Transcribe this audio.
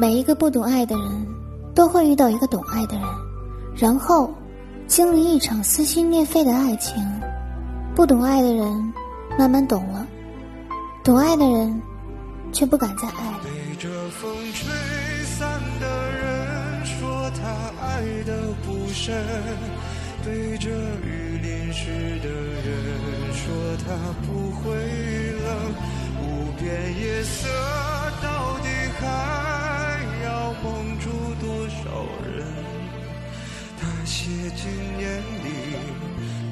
每一个不懂爱的人，都会遇到一个懂爱的人，然后经历一场撕心裂肺的爱情。不懂爱的人慢慢懂了，懂爱的人却不敢再爱了。被这风吹散的人说他爱的不深，被这雨淋湿的人说他不会冷。无边夜色写进眼里，